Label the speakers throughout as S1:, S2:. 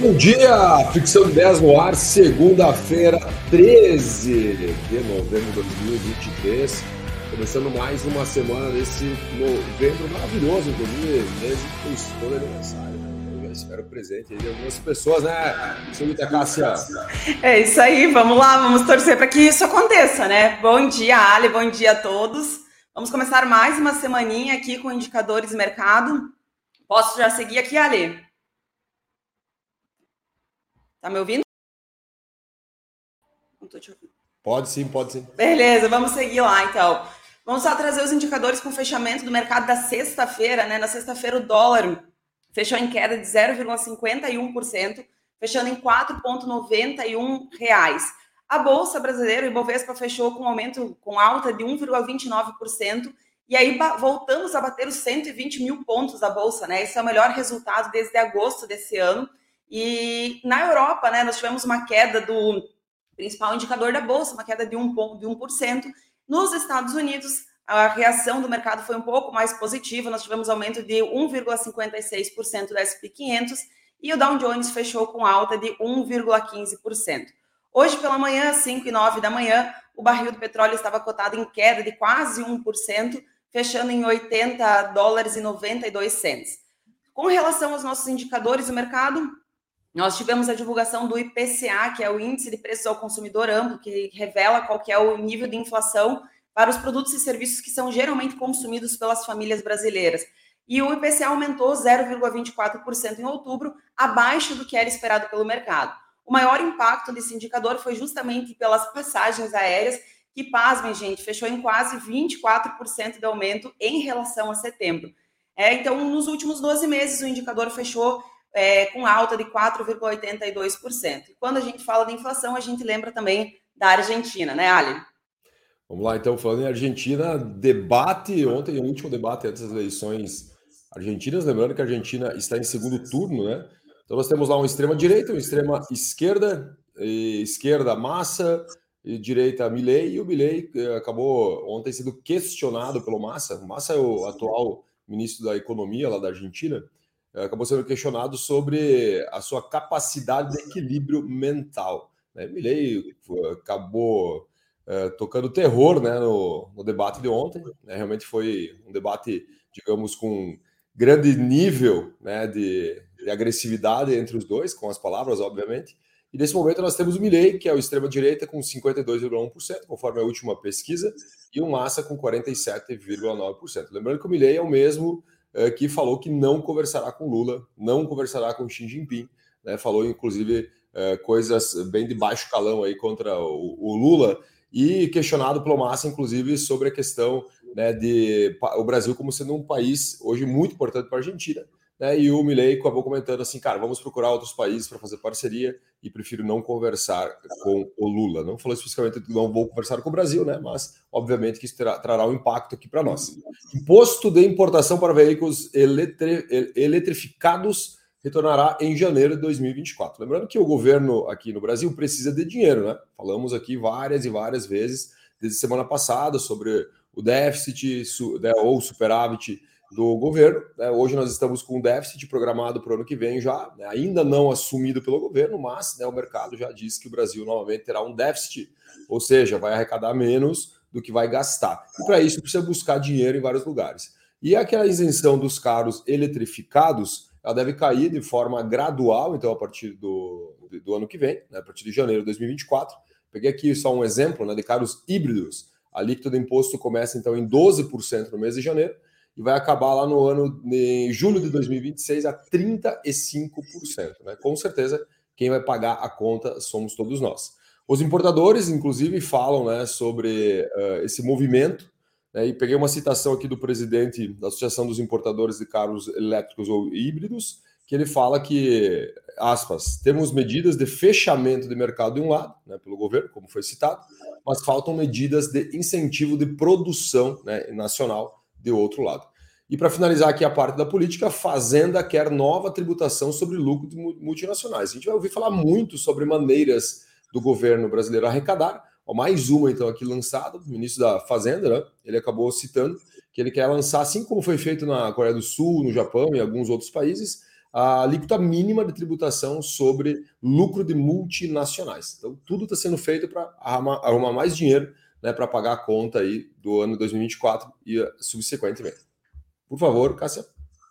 S1: Bom dia, Ficção de 10 no ar, segunda-feira, 13 de novembro de 2023. Começando mais uma semana desse novembro maravilhoso, inclusive, desde que eu estou de aniversário. Né? Eu espero presente aí de algumas pessoas, né, senhorita Cássia?
S2: É isso aí, vamos lá, vamos torcer para que isso aconteça, né? Bom dia, Ali, bom dia a todos. Vamos começar mais uma semaninha aqui com indicadores mercado. Posso já seguir aqui, Ali? Tá me ouvindo?
S1: Não tô te ouvindo. Pode sim, pode sim.
S2: Beleza, vamos seguir lá então. Vamos só trazer os indicadores com o fechamento do mercado da sexta-feira, né? Na sexta-feira o dólar fechou em queda de 0,51%, fechando em 4,91 reais. A bolsa brasileira, o Ibovespa, fechou com aumento, com alta de 1,29%. E aí voltamos a bater os 120 mil pontos da bolsa, né? Esse é o melhor resultado desde agosto desse ano. E na Europa, né, nós tivemos uma queda do principal indicador da bolsa, uma queda de 1%. De 1%. Nos Estados Unidos, a reação do mercado foi um pouco mais positiva, nós tivemos aumento de 1,56% do SP 500 e o Dow Jones fechou com alta de 1,15%. Hoje pela manhã, 5 e 9 da manhã, o barril do petróleo estava cotado em queda de quase 1%, fechando em 80 dólares e 92 cents. Com relação aos nossos indicadores do mercado, nós tivemos a divulgação do IPCA, que é o Índice de Preços ao Consumidor Amplo, que revela qual que é o nível de inflação para os produtos e serviços que são geralmente consumidos pelas famílias brasileiras. E o IPCA aumentou 0,24% em outubro, abaixo do que era esperado pelo mercado. O maior impacto desse indicador foi justamente pelas passagens aéreas, que, pasmem, gente, fechou em quase 24% de aumento em relação a setembro. É, então, nos últimos 12 meses, o indicador fechou é, com alta de 4,82%. E quando a gente fala de inflação, a gente lembra também da Argentina, né, Ali?
S1: Vamos lá, então, falando em Argentina, debate, ontem, o último debate antes das eleições argentinas, lembrando que a Argentina está em segundo turno, né? Então nós temos lá uma extrema direita, uma extrema esquerda, esquerda Massa, e direita Milley, e o Milley eh, acabou ontem sendo questionado pelo Massa. O Massa é o atual ministro da Economia lá da Argentina, acabou sendo questionado sobre a sua capacidade de equilíbrio mental. Né? Milley acabou uh, tocando terror né, no, no, debate de ontem. Né? Realmente foi um debate, digamos, com grande nível né, de, de, agressividade entre os dois, com as palavras, obviamente. E nesse momento nós temos o Milley, que é o extrema-direita, com 52,1%, conforme a última pesquisa, e o Massa com 47,9%. Lembrando que o Milley é o mesmo que falou que não conversará com Lula, não conversará com Xi Jinping, né? falou inclusive é, coisas bem de baixo calão aí contra o, o, Lula e questionado pelo Massa, inclusive, sobre a questão né, de o Brasil como sendo um país hoje muito importante para a Argentina, né? E o Milley acabou comentando assim, cara, vamos procurar outros países para fazer parceria e prefiro não conversar com o Lula. Não falou especificamente que não vou conversar com o Brasil, né? Mas obviamente que isso terá, trará um impacto aqui para nós. Imposto de importação para veículos eletri, eletrificados retornará em janeiro de 2024. Lembrando que o governo aqui no Brasil precisa de dinheiro, né? Falamos aqui várias e várias vezes desde semana passada sobre o déficit né, ou superávit do governo. Né? Hoje nós estamos com um déficit programado para o ano que vem já, né? ainda não assumido pelo governo, mas né, o mercado já disse que o Brasil novamente terá um déficit, ou seja, vai arrecadar menos do que vai gastar. E para isso precisa buscar dinheiro em vários lugares. E aquela isenção dos carros eletrificados, ela deve cair de forma gradual, então a partir do, do ano que vem, né? a partir de janeiro de 2024. Peguei aqui só um exemplo né, de carros híbridos. A alíquota do imposto começa então em 12% no mês de janeiro e vai acabar lá no ano em julho de 2026 a 35%. Né? Com certeza, quem vai pagar a conta somos todos nós. Os importadores, inclusive, falam né, sobre uh, esse movimento. Né, e peguei uma citação aqui do presidente da Associação dos Importadores de Carros Elétricos ou Híbridos, que ele fala que, aspas, temos medidas de fechamento de mercado de um lado, né, pelo governo, como foi citado, mas faltam medidas de incentivo de produção né, nacional de outro lado. E para finalizar aqui a parte da política, a Fazenda quer nova tributação sobre lucro de multinacionais. A gente vai ouvir falar muito sobre maneiras do governo brasileiro arrecadar. Ó, mais uma, então, aqui lançada, o ministro da Fazenda, né? ele acabou citando que ele quer lançar, assim como foi feito na Coreia do Sul, no Japão e alguns outros países, a alíquota mínima de tributação sobre lucro de multinacionais. Então, tudo está sendo feito para arrumar, mais dinheiro né, para pagar a conta aí do ano 2024 e subsequentemente. Por favor, Cássia.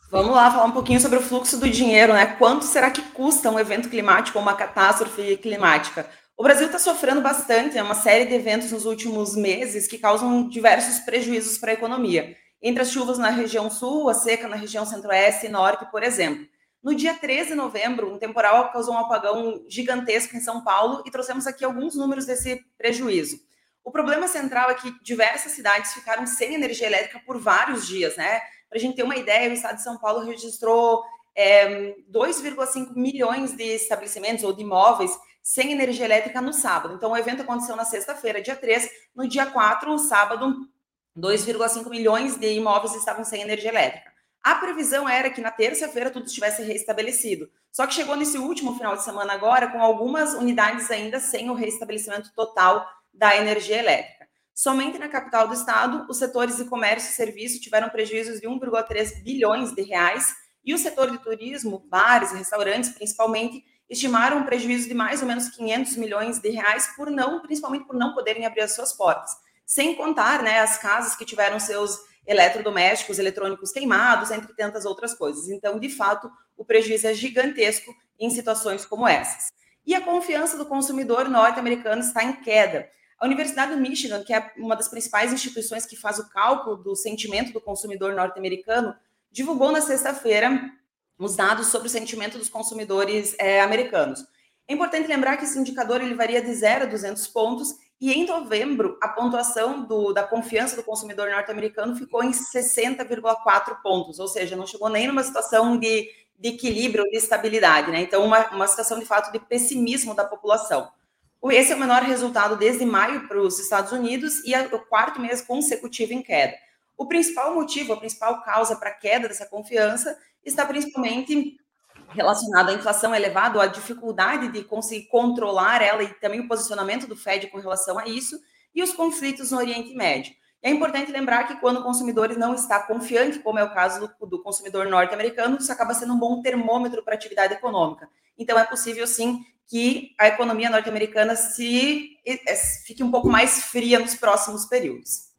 S2: Vamos lá falar um pouquinho sobre o fluxo do dinheiro, né? Quanto será que custa um evento climático ou uma catástrofe climática? O Brasil está sofrendo bastante, é uma série de eventos nos últimos meses que causam diversos prejuízos para a economia. Entre as chuvas na região sul, a seca na região centro-oeste e norte, por exemplo. No dia 13 de novembro, um temporal causou um apagão gigantesco em São Paulo e trouxemos aqui alguns números desse prejuízo. O problema central é que diversas cidades ficaram sem energia elétrica por vários dias, né? Para a gente ter uma ideia, o estado de São Paulo registrou é, 2,5 milhões de estabelecimentos ou de imóveis sem energia elétrica no sábado. Então, o evento aconteceu na sexta-feira, dia 3. No dia 4, sábado, 2,5 milhões de imóveis estavam sem energia elétrica. A previsão era que na terça-feira tudo estivesse restabelecido. Só que chegou nesse último final de semana agora com algumas unidades ainda sem o restabelecimento total da energia elétrica. Somente na capital do estado, os setores de comércio e serviço tiveram prejuízos de 1,3 bilhões de reais e o setor de turismo, bares e restaurantes, principalmente, estimaram um prejuízo de mais ou menos 500 milhões de reais por não, principalmente por não poderem abrir as suas portas. Sem contar, né, as casas que tiveram seus eletrodomésticos, eletrônicos queimados, entre tantas outras coisas. Então, de fato, o prejuízo é gigantesco em situações como essas. E a confiança do consumidor norte-americano está em queda. A Universidade do Michigan, que é uma das principais instituições que faz o cálculo do sentimento do consumidor norte-americano, divulgou na sexta-feira os dados sobre o sentimento dos consumidores é, americanos. É importante lembrar que esse indicador ele varia de 0 a 200 pontos e em novembro, a pontuação do, da confiança do consumidor norte-americano ficou em 60,4 pontos, ou seja, não chegou nem numa situação de, de equilíbrio, de estabilidade, né? Então, uma, uma situação de fato de pessimismo da população. Esse é o menor resultado desde maio para os Estados Unidos e é o quarto mês consecutivo em queda. O principal motivo, a principal causa para a queda dessa confiança está principalmente relacionado à inflação elevada, à dificuldade de conseguir controlar ela e também o posicionamento do Fed com relação a isso, e os conflitos no Oriente Médio. É importante lembrar que quando o consumidor não está confiante, como é o caso do, do consumidor norte-americano, isso acaba sendo um bom termômetro para a atividade econômica. Então, é possível, sim, que a economia norte-americana se é, fique um pouco mais fria nos próximos períodos.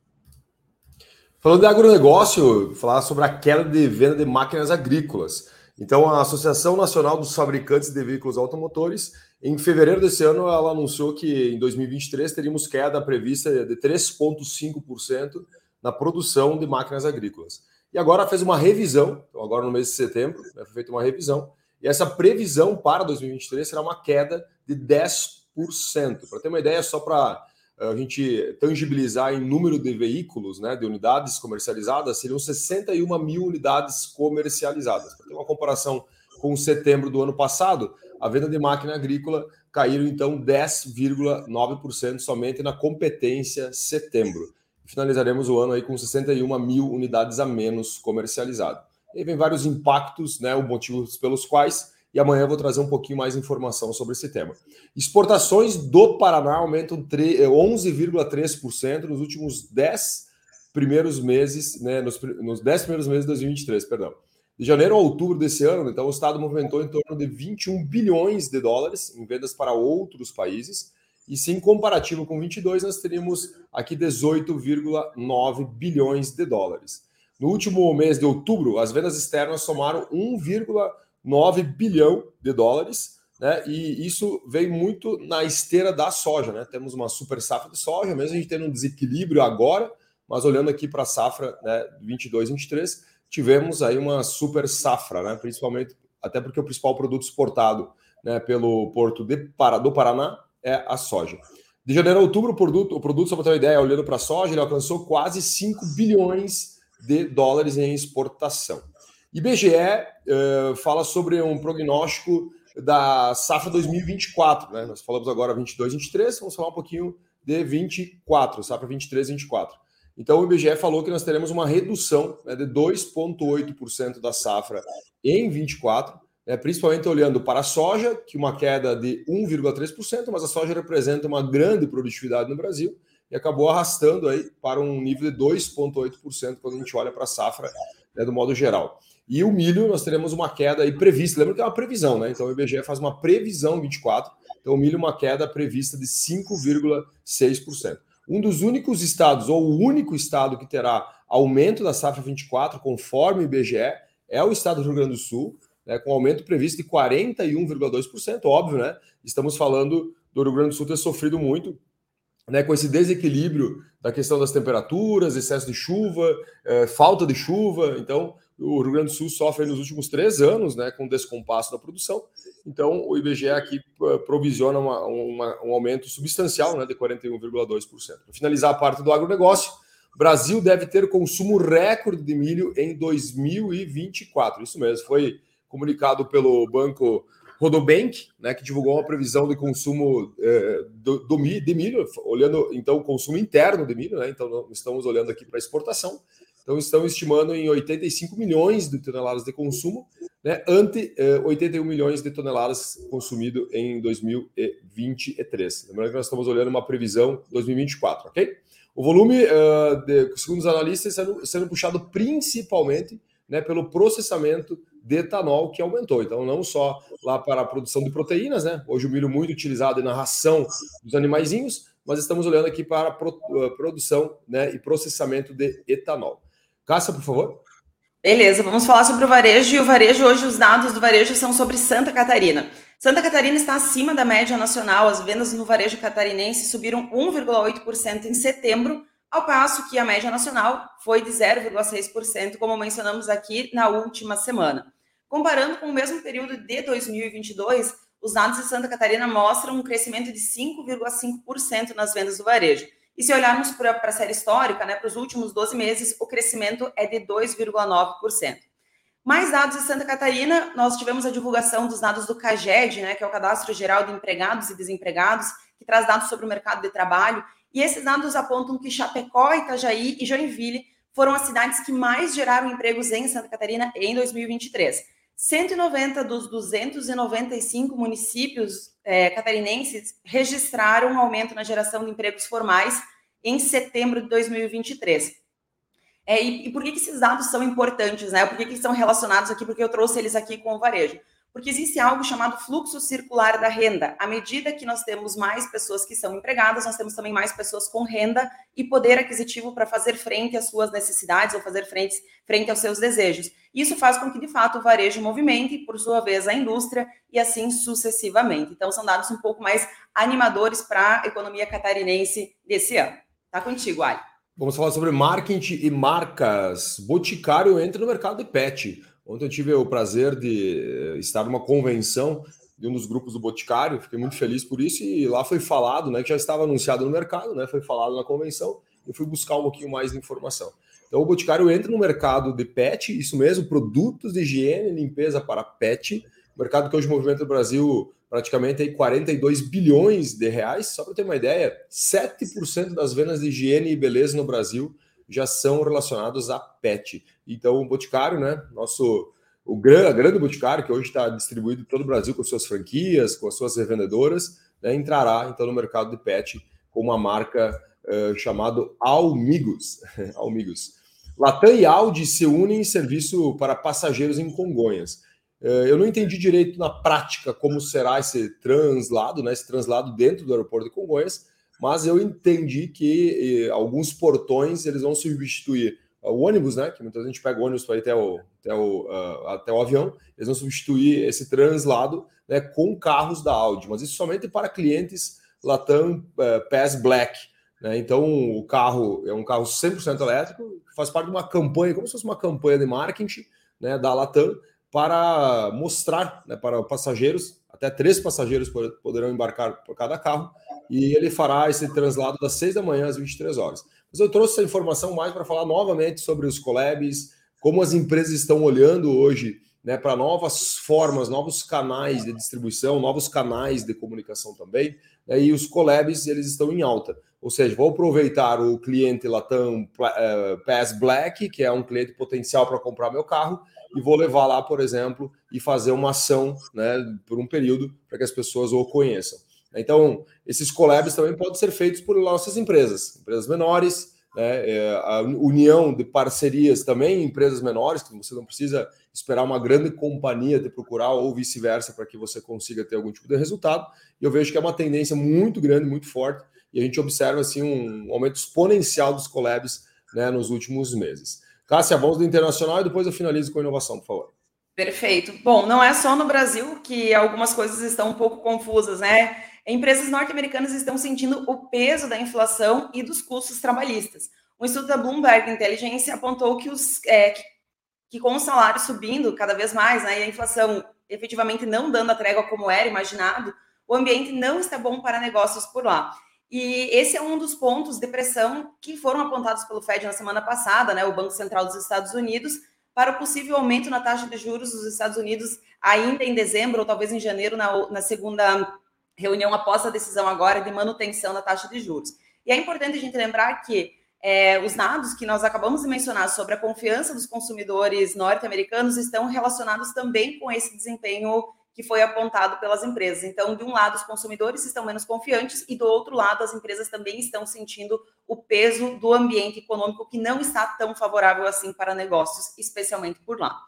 S1: Falando de agronegócio, falar sobre a queda de venda de máquinas agrícolas. Então, a Associação Nacional dos Fabricantes de Veículos Automotores, em fevereiro desse ano, ela anunciou que em 2023 teríamos queda prevista de 3,5% na produção de máquinas agrícolas. E agora fez uma revisão, então agora no mês de setembro, né, foi feita uma revisão, e essa previsão para 2023 será uma queda de 10%. Para ter uma ideia, só para a gente tangibilizar em número de veículos, né, de unidades comercializadas, seriam 61 mil unidades comercializadas. Para ter uma comparação com setembro do ano passado, a venda de máquina agrícola caíram então 10,9% somente na competência setembro. Finalizaremos o ano aí com 61 mil unidades a menos comercializadas. E aí vem vários impactos, né, os motivos pelos quais e amanhã eu vou trazer um pouquinho mais de informação sobre esse tema. Exportações do Paraná aumentam 11,3% eh, nos últimos 10 primeiros meses, né, nos, nos 10 primeiros meses de 2023, perdão. De janeiro a outubro desse ano, então, o Estado movimentou em torno de 21 bilhões de dólares em vendas para outros países, e se em comparativo com 22, nós teríamos aqui 18,9 bilhões de dólares. No último mês de outubro, as vendas externas somaram 1, 9 bilhão de dólares, né? E isso vem muito na esteira da soja, né? Temos uma super safra de soja, mesmo a gente tendo um desequilíbrio agora, mas olhando aqui para a safra né, 22, 23, tivemos aí uma super safra, né? Principalmente até porque o principal produto exportado né, pelo porto de Para, do Paraná é a soja. De janeiro a outubro, o produto, o produto, só para ter uma ideia, olhando para a soja, ele alcançou quase 5 bilhões de dólares em exportação. IBGE uh, fala sobre um prognóstico da safra 2024, né? Nós falamos agora 22, 23, vamos falar um pouquinho de 24, safra 23, 24. Então o IBGE falou que nós teremos uma redução né, de 2,8% da safra em 24, né, principalmente olhando para a soja, que uma queda de 1,3%, mas a soja representa uma grande produtividade no Brasil acabou arrastando aí para um nível de 2,8% quando a gente olha para a safra né, do modo geral. E o milho, nós teremos uma queda aí prevista. Lembra que é uma previsão, né? Então o IBGE faz uma previsão 24. Então o milho, uma queda prevista de 5,6%. Um dos únicos estados, ou o único estado que terá aumento da safra 24, conforme o IBGE, é o estado do Rio Grande do Sul, né, com aumento previsto de 41,2%. Óbvio, né? Estamos falando do Rio Grande do Sul ter sofrido muito né, com esse desequilíbrio da questão das temperaturas, excesso de chuva, é, falta de chuva. Então, o Rio Grande do Sul sofre nos últimos três anos né, com descompasso da produção. Então, o IBGE aqui eh, provisiona uma, uma, um aumento substancial né, de 41,2%. Para finalizar a parte do agronegócio, Brasil deve ter consumo recorde de milho em 2024. Isso mesmo, foi comunicado pelo Banco Rodobank, né, que divulgou uma previsão de consumo eh, do, do, de milho, olhando então o consumo interno de milho, né, então estamos olhando aqui para exportação. Então, estão estimando em 85 milhões de toneladas de consumo, né, ante eh, 81 milhões de toneladas consumido em 2023. Lembrando que nós estamos olhando uma previsão 2024, ok? O volume, uh, de, segundo os analistas, sendo, sendo puxado principalmente né, pelo processamento de etanol que aumentou. Então, não só lá para a produção de proteínas, né? Hoje o milho muito utilizado na ração dos animaizinhos, mas estamos olhando aqui para a produção né, e processamento de etanol. Cássia, por favor.
S2: Beleza, vamos falar sobre o varejo. E o varejo, hoje, os dados do varejo são sobre Santa Catarina. Santa Catarina está acima da média nacional. As vendas no varejo catarinense subiram 1,8% em setembro, ao passo que a média nacional foi de 0,6%, como mencionamos aqui na última semana. Comparando com o mesmo período de 2022, os dados de Santa Catarina mostram um crescimento de 5,5% nas vendas do varejo. E se olharmos para a série histórica, né, para os últimos 12 meses, o crescimento é de 2,9%. Mais dados de Santa Catarina, nós tivemos a divulgação dos dados do CAGED, né, que é o Cadastro Geral de Empregados e Desempregados, que traz dados sobre o mercado de trabalho. E esses dados apontam que Chapecó, Itajaí e Joinville foram as cidades que mais geraram empregos em Santa Catarina em 2023. 190 dos 295 municípios é, catarinenses registraram um aumento na geração de empregos formais em setembro de 2023. É, e, e, por que, que, esses dados são importantes, né? Por que, que são relacionados aqui? Porque eu trouxe eles aqui com o varejo. Porque existe algo chamado fluxo circular da renda. À medida que nós temos mais pessoas que são empregadas, nós temos também mais pessoas com renda e poder aquisitivo para fazer frente às suas necessidades ou fazer frente, frente aos seus desejos. Isso faz com que, de fato, o varejo movimente, por sua vez, a indústria e assim sucessivamente. Então, são dados um pouco mais animadores para a economia catarinense desse ano. Tá contigo, Ali.
S1: Vamos falar sobre marketing e marcas. Boticário entra no mercado de pet. Ontem eu tive o prazer de eh, estar numa convenção de um dos grupos do Boticário, fiquei muito feliz por isso, e lá foi falado, né, que já estava anunciado no mercado, né, foi falado na convenção, eu fui buscar um pouquinho mais de informação. Então o Boticário entra no mercado de pet, isso mesmo, produtos de higiene e limpeza para pet, mercado que hoje movimenta o Brasil praticamente aí 42 bilhões de reais, só para ter uma ideia, 7% das vendas de higiene e beleza no Brasil já são relacionados a pet. Então, o Boticário, né? Nosso o grande, a grande Boticário, que hoje está distribuído em todo o Brasil com suas franquias, com as suas revendedoras, né, entrará então no mercado de pet com uma marca uh, chamada Almigos. Almigos. Latam e Audi se unem em serviço para passageiros em Congonhas. Uh, eu não entendi direito na prática como será esse translado, né, esse translado dentro do aeroporto de Congonhas, mas eu entendi que eh, alguns portões eles vão substituir o ônibus, né? Que muita gente pega o ônibus para ir até o, até, o, uh, até o avião, eles vão substituir esse translado né, com carros da Audi, mas isso somente para clientes Latam uh, Pass Black. Né? Então, o carro é um carro 100% elétrico, faz parte de uma campanha, como se fosse uma campanha de marketing né, da Latam, para mostrar né, para passageiros, até três passageiros poderão embarcar por cada carro, e ele fará esse translado das 6 da manhã às 23 horas. Mas eu trouxe essa informação mais para falar novamente sobre os collabs, como as empresas estão olhando hoje né, para novas formas, novos canais de distribuição, novos canais de comunicação também. Né, e os collabs eles estão em alta. Ou seja, vou aproveitar o cliente Latam Pass Black, que é um cliente potencial para comprar meu carro, e vou levar lá, por exemplo, e fazer uma ação né, por um período para que as pessoas o conheçam. Então, esses collabs também podem ser feitos por nossas empresas, empresas menores, né, é, a união de parcerias também em empresas menores, que você não precisa esperar uma grande companhia te procurar ou vice-versa para que você consiga ter algum tipo de resultado. E eu vejo que é uma tendência muito grande, muito forte, e a gente observa assim um aumento exponencial dos collabs né, nos últimos meses. Cássia, vamos do internacional e depois eu finalizo com a inovação, por favor.
S2: Perfeito. Bom, não é só no Brasil que algumas coisas estão um pouco confusas, né? Empresas norte-americanas estão sentindo o peso da inflação e dos custos trabalhistas. O Instituto da Bloomberg Intelligence apontou que, os, é, que com os salários subindo cada vez mais, né, e a inflação efetivamente não dando a trégua como era imaginado, o ambiente não está bom para negócios por lá. E esse é um dos pontos de pressão que foram apontados pelo Fed na semana passada, né, o Banco Central dos Estados Unidos, para o possível aumento na taxa de juros dos Estados Unidos ainda em dezembro ou talvez em janeiro, na, na segunda reunião após a decisão agora de manutenção da taxa de juros. E é importante a gente lembrar que é, os dados que nós acabamos de mencionar sobre a confiança dos consumidores norte-americanos estão relacionados também com esse desempenho que foi apontado pelas empresas. Então, de um lado, os consumidores estão menos confiantes e do outro lado, as empresas também estão sentindo o peso do ambiente econômico que não está tão favorável assim para negócios, especialmente por lá.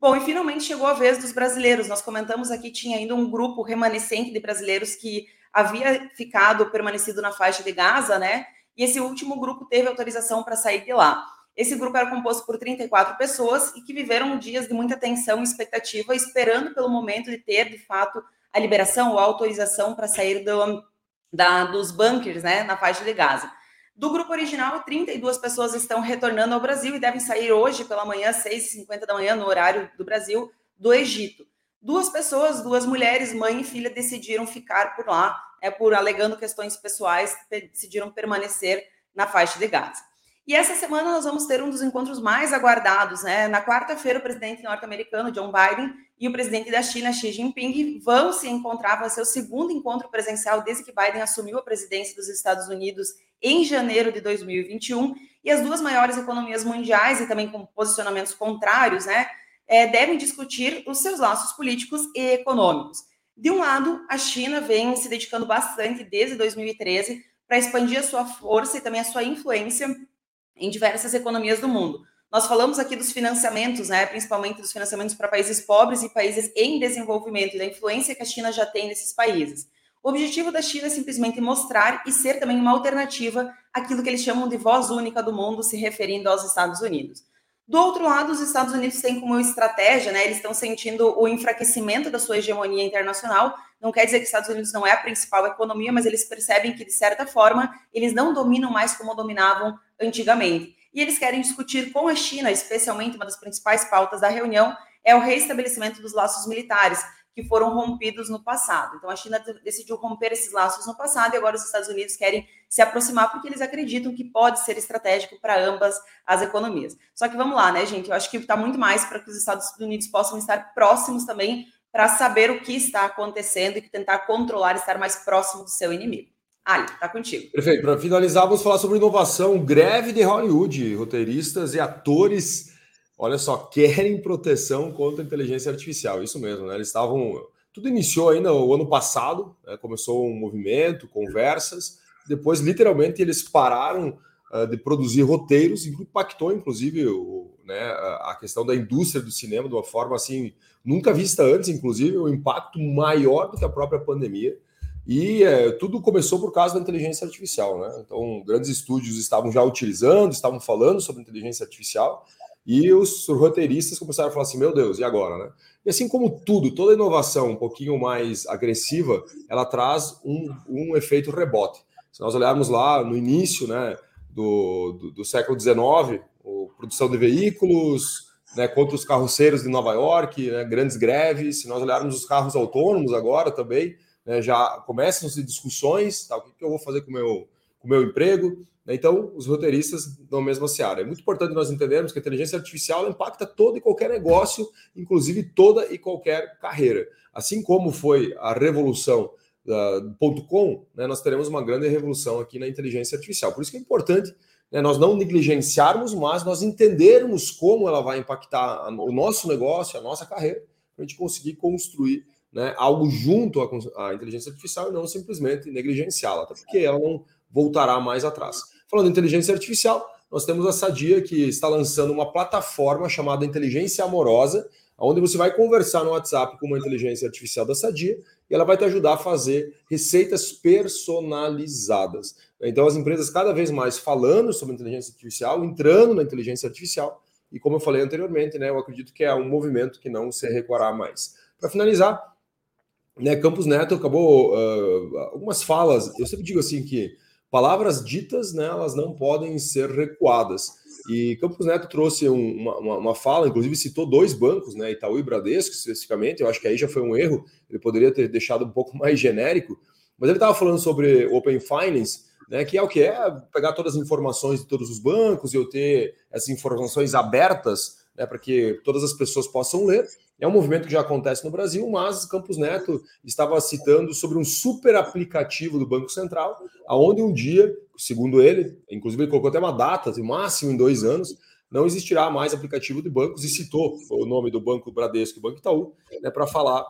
S2: Bom, e finalmente chegou a vez dos brasileiros. Nós comentamos aqui tinha ainda um grupo remanescente de brasileiros que havia ficado permanecido na faixa de Gaza, né? E esse último grupo teve autorização para sair de lá. Esse grupo era composto por 34 pessoas e que viveram dias de muita tensão e expectativa, esperando pelo momento de ter, de fato, a liberação ou a autorização para sair do, da, dos bunkers né, na faixa de Gaza. Do grupo original, 32 pessoas estão retornando ao Brasil e devem sair hoje pela manhã, 6h50 da manhã, no horário do Brasil, do Egito. Duas pessoas, duas mulheres, mãe e filha, decidiram ficar por lá, é, por alegando questões pessoais, decidiram permanecer na faixa de Gaza. E essa semana nós vamos ter um dos encontros mais aguardados, né? Na quarta-feira, o presidente norte-americano John Biden e o presidente da China Xi Jinping vão se encontrar, vai ser o segundo encontro presencial desde que Biden assumiu a presidência dos Estados Unidos em janeiro de 2021. E as duas maiores economias mundiais e também com posicionamentos contrários, né, é, devem discutir os seus laços políticos e econômicos. De um lado, a China vem se dedicando bastante desde 2013 para expandir a sua força e também a sua influência em diversas economias do mundo. Nós falamos aqui dos financiamentos, né, principalmente dos financiamentos para países pobres e países em desenvolvimento e da influência que a China já tem nesses países. O objetivo da China é simplesmente mostrar e ser também uma alternativa àquilo que eles chamam de voz única do mundo, se referindo aos Estados Unidos. Do outro lado, os Estados Unidos têm como estratégia, né, eles estão sentindo o enfraquecimento da sua hegemonia internacional. Não quer dizer que os Estados Unidos não é a principal economia, mas eles percebem que, de certa forma, eles não dominam mais como dominavam antigamente. E eles querem discutir com a China, especialmente uma das principais pautas da reunião, é o reestabelecimento dos laços militares, que foram rompidos no passado. Então, a China decidiu romper esses laços no passado e agora os Estados Unidos querem se aproximar porque eles acreditam que pode ser estratégico para ambas as economias. Só que vamos lá, né, gente? Eu acho que está muito mais para que os Estados Unidos possam estar próximos também para saber o que está acontecendo e tentar controlar, estar mais próximo do seu inimigo. Ali, tá contigo.
S1: Perfeito. Para finalizar, vamos falar sobre inovação. Greve de Hollywood. Roteiristas e atores, olha só, querem proteção contra inteligência artificial. Isso mesmo, né? Eles estavam. Tudo iniciou ainda o ano passado, né? começou um movimento, conversas. Depois, literalmente, eles pararam uh, de produzir roteiros, impactou, inclusive, o, né, a questão da indústria do cinema de uma forma assim, nunca vista antes, inclusive, o um impacto maior do que a própria pandemia. E é, tudo começou por causa da inteligência artificial, né? Então, grandes estúdios estavam já utilizando, estavam falando sobre inteligência artificial, e os roteiristas começaram a falar assim: meu Deus, e agora, né? E assim como tudo, toda inovação um pouquinho mais agressiva, ela traz um, um efeito rebote. Se nós olharmos lá no início né, do, do, do século XIX, produção de veículos, né, contra os carroceiros de Nova York, né, grandes greves. Se nós olharmos os carros autônomos agora também, né, já começam as discussões, tá, o que, que, eu vou fazer com o meu, com meu emprego. Né, então, os roteiristas na mesma seara. É muito importante nós entendermos que a inteligência artificial impacta todo e qualquer negócio, inclusive toda e qualquer carreira. Assim como foi a revolução do ponto .com, né, nós teremos uma grande revolução aqui na inteligência artificial. Por isso que é importante né, nós não negligenciarmos, mas nós entendermos como ela vai impactar o nosso negócio, a nossa carreira, para a gente conseguir construir né, algo junto à, à, inteligência artificial e não simplesmente negligenciá-la, até porque ela não voltará mais atrás. Falando em inteligência artificial, nós temos a Sadia que está lançando uma plataforma chamada Inteligência Amorosa, onde você vai conversar no WhatsApp com uma inteligência artificial da Sadia e ela vai te ajudar a fazer receitas personalizadas. Então, as empresas cada vez mais falando sobre inteligência artificial, entrando na inteligência artificial, e como eu falei anteriormente, né, eu acredito que é um movimento que não se recuará mais. Para finalizar, né, Campos Neto acabou uh, algumas falas. Eu sempre digo assim que palavras ditas, né, elas não podem ser recuadas. E Campos Neto trouxe um, uma, uma, fala, inclusive citou dois bancos, né, Itaú e Bradesco especificamente. Eu acho que aí já foi um erro. Ele poderia ter deixado um pouco mais genérico, mas ele estava falando sobre Open Finance, né, que é o que é pegar todas as informações de todos os bancos e eu ter essas informações abertas, né, para que todas as pessoas possam ler. É um movimento que já acontece no Brasil, mas Campos Neto estava citando sobre um super aplicativo do Banco Central, aonde um dia, segundo ele, inclusive ele colocou até uma data, de máximo em dois anos, não existirá mais aplicativo de bancos e citou o nome do Banco Bradesco e Banco Itaú né, para falar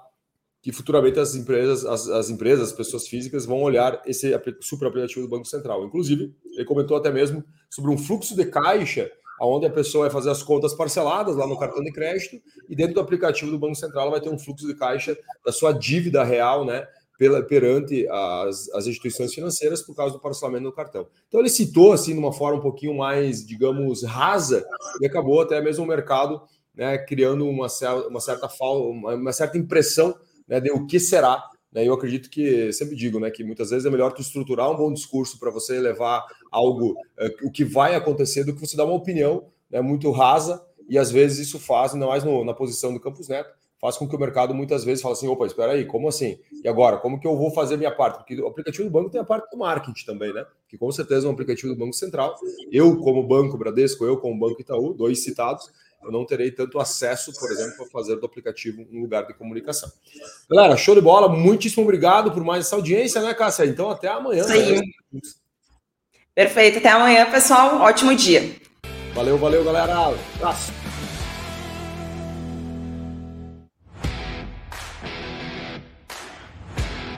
S1: que futuramente as empresas, as, as, empresas, as pessoas físicas vão olhar esse super aplicativo do Banco Central. Inclusive, ele comentou até mesmo sobre um fluxo de caixa onde a pessoa vai fazer as contas parceladas lá no cartão de crédito e dentro do aplicativo do Banco Central vai ter um fluxo de caixa da sua dívida real, né? Perante as, as instituições financeiras por causa do parcelamento do cartão. Então ele citou assim de uma forma um pouquinho mais, digamos, rasa e acabou até mesmo o mercado né, criando uma, uma certa uma certa impressão né, de o que será né? Eu acredito que, sempre digo, né, que muitas vezes é melhor tu estruturar um bom discurso para você levar algo, é, o que vai acontecer, do que você dar uma opinião né, muito rasa, e às vezes isso faz, ainda mais no, na posição do Campos Neto, faz com que o mercado muitas vezes fale assim: opa, espera aí, como assim? E agora, como que eu vou fazer minha parte? Porque o aplicativo do banco tem a parte do marketing também, né? Que com certeza é um aplicativo do Banco Central. Eu, como Banco Bradesco, eu, como Banco Itaú, dois citados, eu não terei tanto acesso, por exemplo, a fazer do aplicativo um lugar de comunicação. Galera, show de bola. Muitíssimo obrigado por mais essa audiência, né, Cássia? Então, até amanhã. Né?
S2: Perfeito. Até amanhã, pessoal. Ótimo dia.
S1: Valeu, valeu, galera. Abraço.